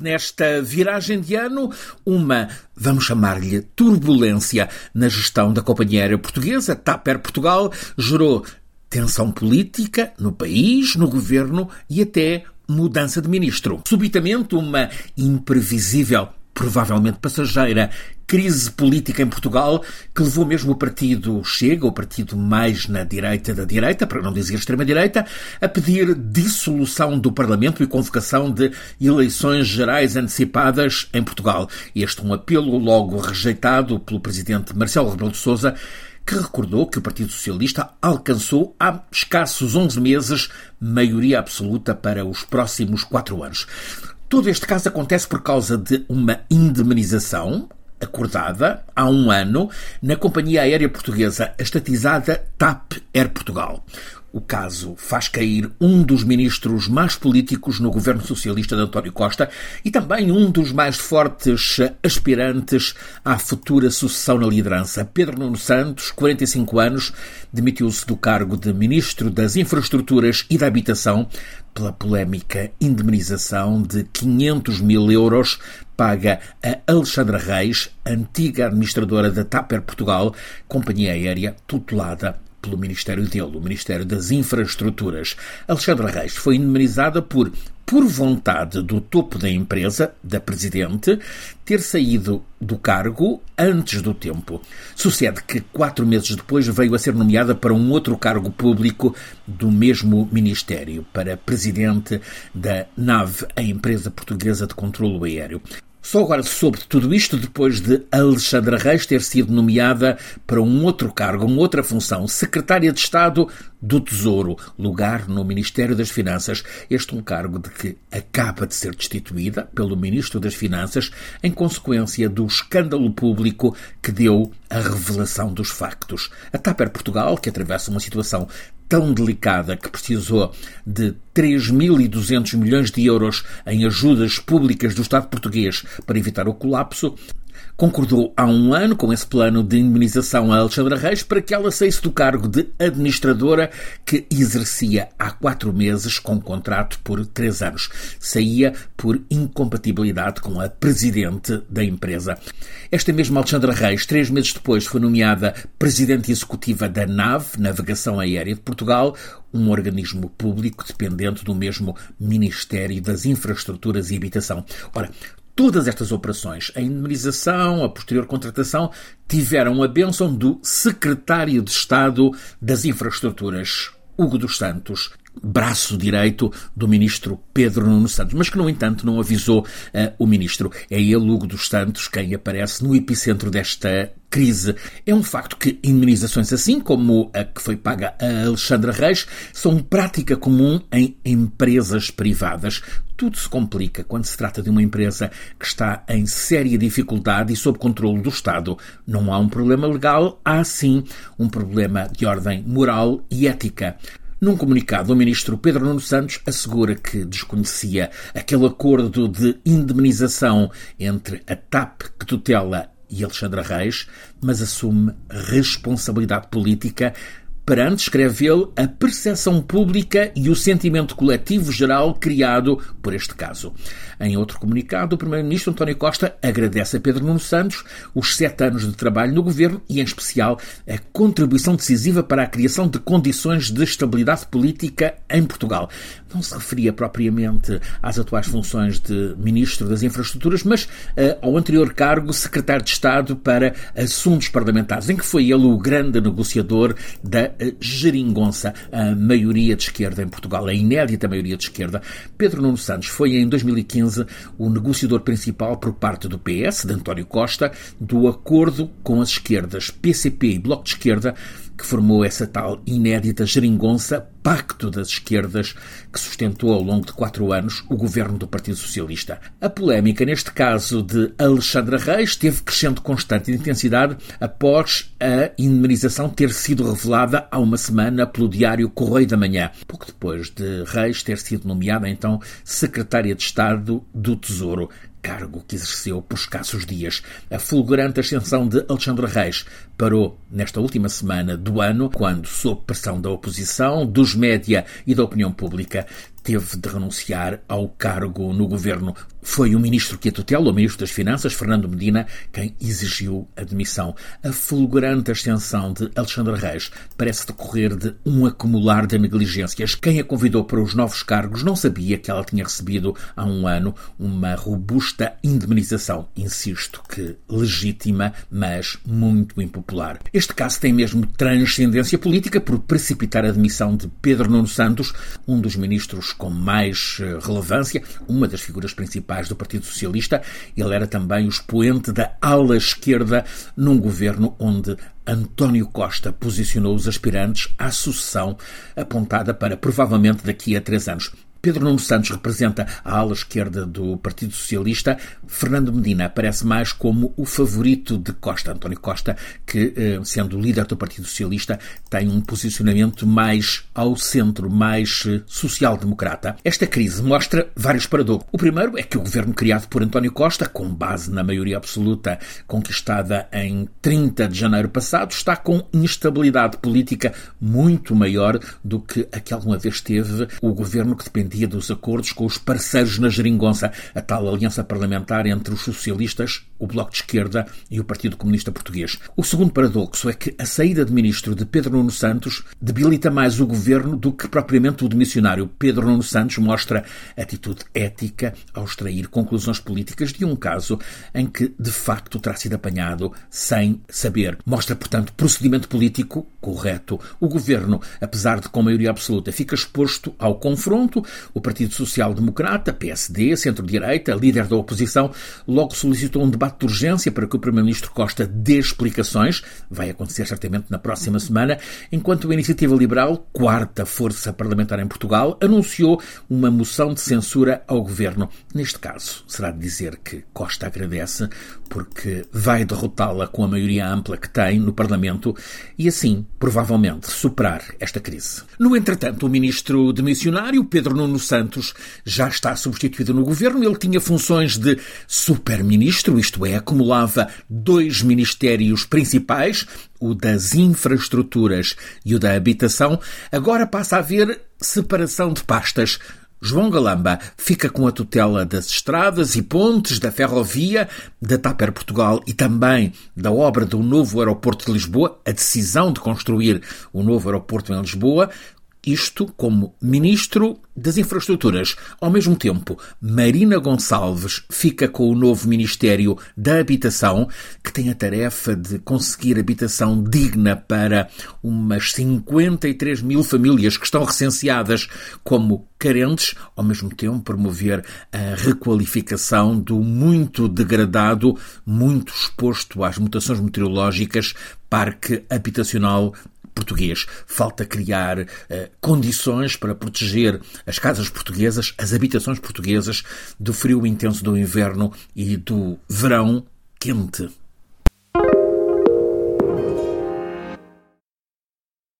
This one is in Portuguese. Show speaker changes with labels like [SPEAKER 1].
[SPEAKER 1] Nesta viragem de ano, uma, vamos chamar-lhe, turbulência na gestão da companhia aérea portuguesa, TAP Air Portugal, gerou tensão política no país, no governo e até mudança de ministro. Subitamente, uma imprevisível provavelmente passageira, crise política em Portugal que levou mesmo o partido Chega, o partido mais na direita da direita, para não dizer extrema-direita, a pedir dissolução do Parlamento e convocação de eleições gerais antecipadas em Portugal. Este um apelo logo rejeitado pelo presidente Marcelo Rebelo de Sousa, que recordou que o Partido Socialista alcançou há escassos 11 meses maioria absoluta para os próximos quatro anos. Todo este caso acontece por causa de uma indemnização acordada há um ano na companhia aérea portuguesa, estatizada TAP Air Portugal. O caso faz cair um dos ministros mais políticos no governo socialista de António Costa e também um dos mais fortes aspirantes à futura sucessão na liderança. Pedro Nuno Santos, 45 anos, demitiu-se do cargo de ministro das Infraestruturas e da Habitação pela polémica indemnização de 500 mil euros paga a Alexandra Reis, antiga administradora da TAPER Portugal, companhia aérea tutelada pelo Ministério dele, o Ministério das Infraestruturas. Alexandra Reis foi indemnizada por por vontade do topo da empresa, da presidente, ter saído do cargo antes do tempo. Sucede que quatro meses depois veio a ser nomeada para um outro cargo público do mesmo Ministério, para presidente da NAV, a empresa portuguesa de controlo aéreo. Só agora soube de tudo isto depois de Alexandra Reis ter sido nomeada para um outro cargo, uma outra função, Secretária de Estado do Tesouro, lugar no Ministério das Finanças. Este um cargo de que acaba de ser destituída pelo Ministro das Finanças em consequência do escândalo público que deu a revelação dos factos. A TAPER Portugal, que atravessa uma situação tão delicada que precisou de 3.200 milhões de euros em ajudas públicas do Estado português para evitar o colapso, concordou há um ano com esse plano de indemnização a Alexandra Reis para que ela saísse do cargo de administradora que exercia há quatro meses com contrato por três anos. Saía por incompatibilidade com a presidente da empresa. Esta mesma Alexandra Reis, três meses depois, foi nomeada presidente executiva da NAV, Navegação Aérea de Portugal, um organismo público dependente do mesmo Ministério das Infraestruturas e Habitação. Ora, Todas estas operações, a indemnização, a posterior contratação, tiveram a bênção do secretário de Estado das Infraestruturas, Hugo dos Santos, braço direito do ministro Pedro Nuno Santos, mas que, no entanto, não avisou uh, o ministro. É ele, Hugo dos Santos, quem aparece no epicentro desta crise. É um facto que indemnizações assim, como a que foi paga a Alexandra Reis, são prática comum em empresas privadas. Tudo se complica quando se trata de uma empresa que está em séria dificuldade e sob controle do Estado. Não há um problema legal, há sim um problema de ordem moral e ética. Num comunicado, o ministro Pedro Nuno Santos assegura que desconhecia aquele acordo de indemnização entre a TAP, que tutela e Alexandra Reis, mas assume responsabilidade política perante, escreve ele, a percepção pública e o sentimento coletivo geral criado por este caso. Em outro comunicado, o Primeiro-Ministro António Costa agradece a Pedro Nuno Santos os sete anos de trabalho no governo e, em especial, a contribuição decisiva para a criação de condições de estabilidade política em Portugal. Não se referia propriamente às atuais funções de Ministro das Infraestruturas, mas uh, ao anterior cargo, Secretário de Estado para Assuntos Parlamentares, em que foi ele o grande negociador da geringonça, a maioria de esquerda em Portugal, a inédita maioria de esquerda. Pedro Nuno Santos foi em 2015 o negociador principal por parte do PS, de António Costa, do acordo com as esquerdas PCP e Bloco de Esquerda que formou essa tal inédita geringonça Pacto das Esquerdas que sustentou ao longo de quatro anos o governo do Partido Socialista. A polémica, neste caso de Alexandra Reis, teve crescendo constante de intensidade após a indemnização ter sido revelada há uma semana pelo diário Correio da Manhã, pouco depois de Reis ter sido nomeada então secretária de Estado do Tesouro cargo que exerceu por escassos dias. A fulgurante ascensão de Alexandre Reis parou nesta última semana do ano, quando, sob pressão da oposição, dos média e da opinião pública, teve de renunciar ao cargo no governo. Foi o ministro que a tutela, o ministro das Finanças, Fernando Medina, quem exigiu a demissão. A fulgurante ascensão de Alexandre Reis parece decorrer de um acumular de negligências. Quem a convidou para os novos cargos não sabia que ela tinha recebido há um ano uma robusta indemnização. Insisto que legítima, mas muito impopular. Este caso tem mesmo transcendência política por precipitar a demissão de Pedro Nuno Santos, um dos ministros com mais eh, relevância, uma das figuras principais do Partido Socialista. Ele era também o expoente da ala esquerda num governo onde António Costa posicionou os aspirantes à sucessão apontada para provavelmente daqui a três anos. Pedro Nuno Santos representa a ala esquerda do Partido Socialista. Fernando Medina aparece mais como o favorito de Costa. António Costa, que, eh, sendo líder do Partido Socialista, tem um posicionamento mais ao centro, mais eh, social-democrata. Esta crise mostra vários paradoxos. O primeiro é que o governo criado por António Costa, com base na maioria absoluta conquistada em 30 de janeiro passado, está com instabilidade política muito maior do que a que alguma vez teve o governo que depende dependia dos acordos com os parceiros na geringonça, a tal aliança parlamentar entre os socialistas, o Bloco de Esquerda e o Partido Comunista Português. O segundo paradoxo é que a saída de ministro de Pedro Nuno Santos debilita mais o governo do que propriamente o de missionário. Pedro Nuno Santos mostra atitude ética ao extrair conclusões políticas de um caso em que, de facto, terá sido apanhado sem saber. Mostra, portanto, procedimento político correto. O governo, apesar de com maioria absoluta, fica exposto ao confronto, o Partido Social Democrata, PSD, centro-direita, líder da oposição, logo solicitou um debate de urgência para que o Primeiro-Ministro Costa dê explicações. Vai acontecer certamente na próxima semana, enquanto a Iniciativa Liberal, quarta força parlamentar em Portugal, anunciou uma moção de censura ao governo. Neste caso, será de dizer que Costa agradece porque vai derrotá-la com a maioria ampla que tem no Parlamento e assim, provavelmente, superar esta crise. No entretanto, o ministro de Missionário, Pedro Nuno Santos, já está substituído no governo. Ele tinha funções de super-ministro, isto é, acumulava dois ministérios principais, o das infraestruturas e o da habitação. Agora passa a haver separação de pastas. João Galamba fica com a tutela das estradas e pontes, da ferrovia, da TAPER Portugal e também da obra do novo aeroporto de Lisboa, a decisão de construir o novo aeroporto em Lisboa, isto como Ministro das Infraestruturas. Ao mesmo tempo, Marina Gonçalves fica com o novo Ministério da Habitação, que tem a tarefa de conseguir habitação digna para umas 53 mil famílias que estão recenseadas como carentes, ao mesmo tempo promover a requalificação do muito degradado, muito exposto às mutações meteorológicas, parque habitacional português. Falta criar uh, condições para proteger as casas portuguesas, as habitações portuguesas, do frio intenso do inverno e do verão quente.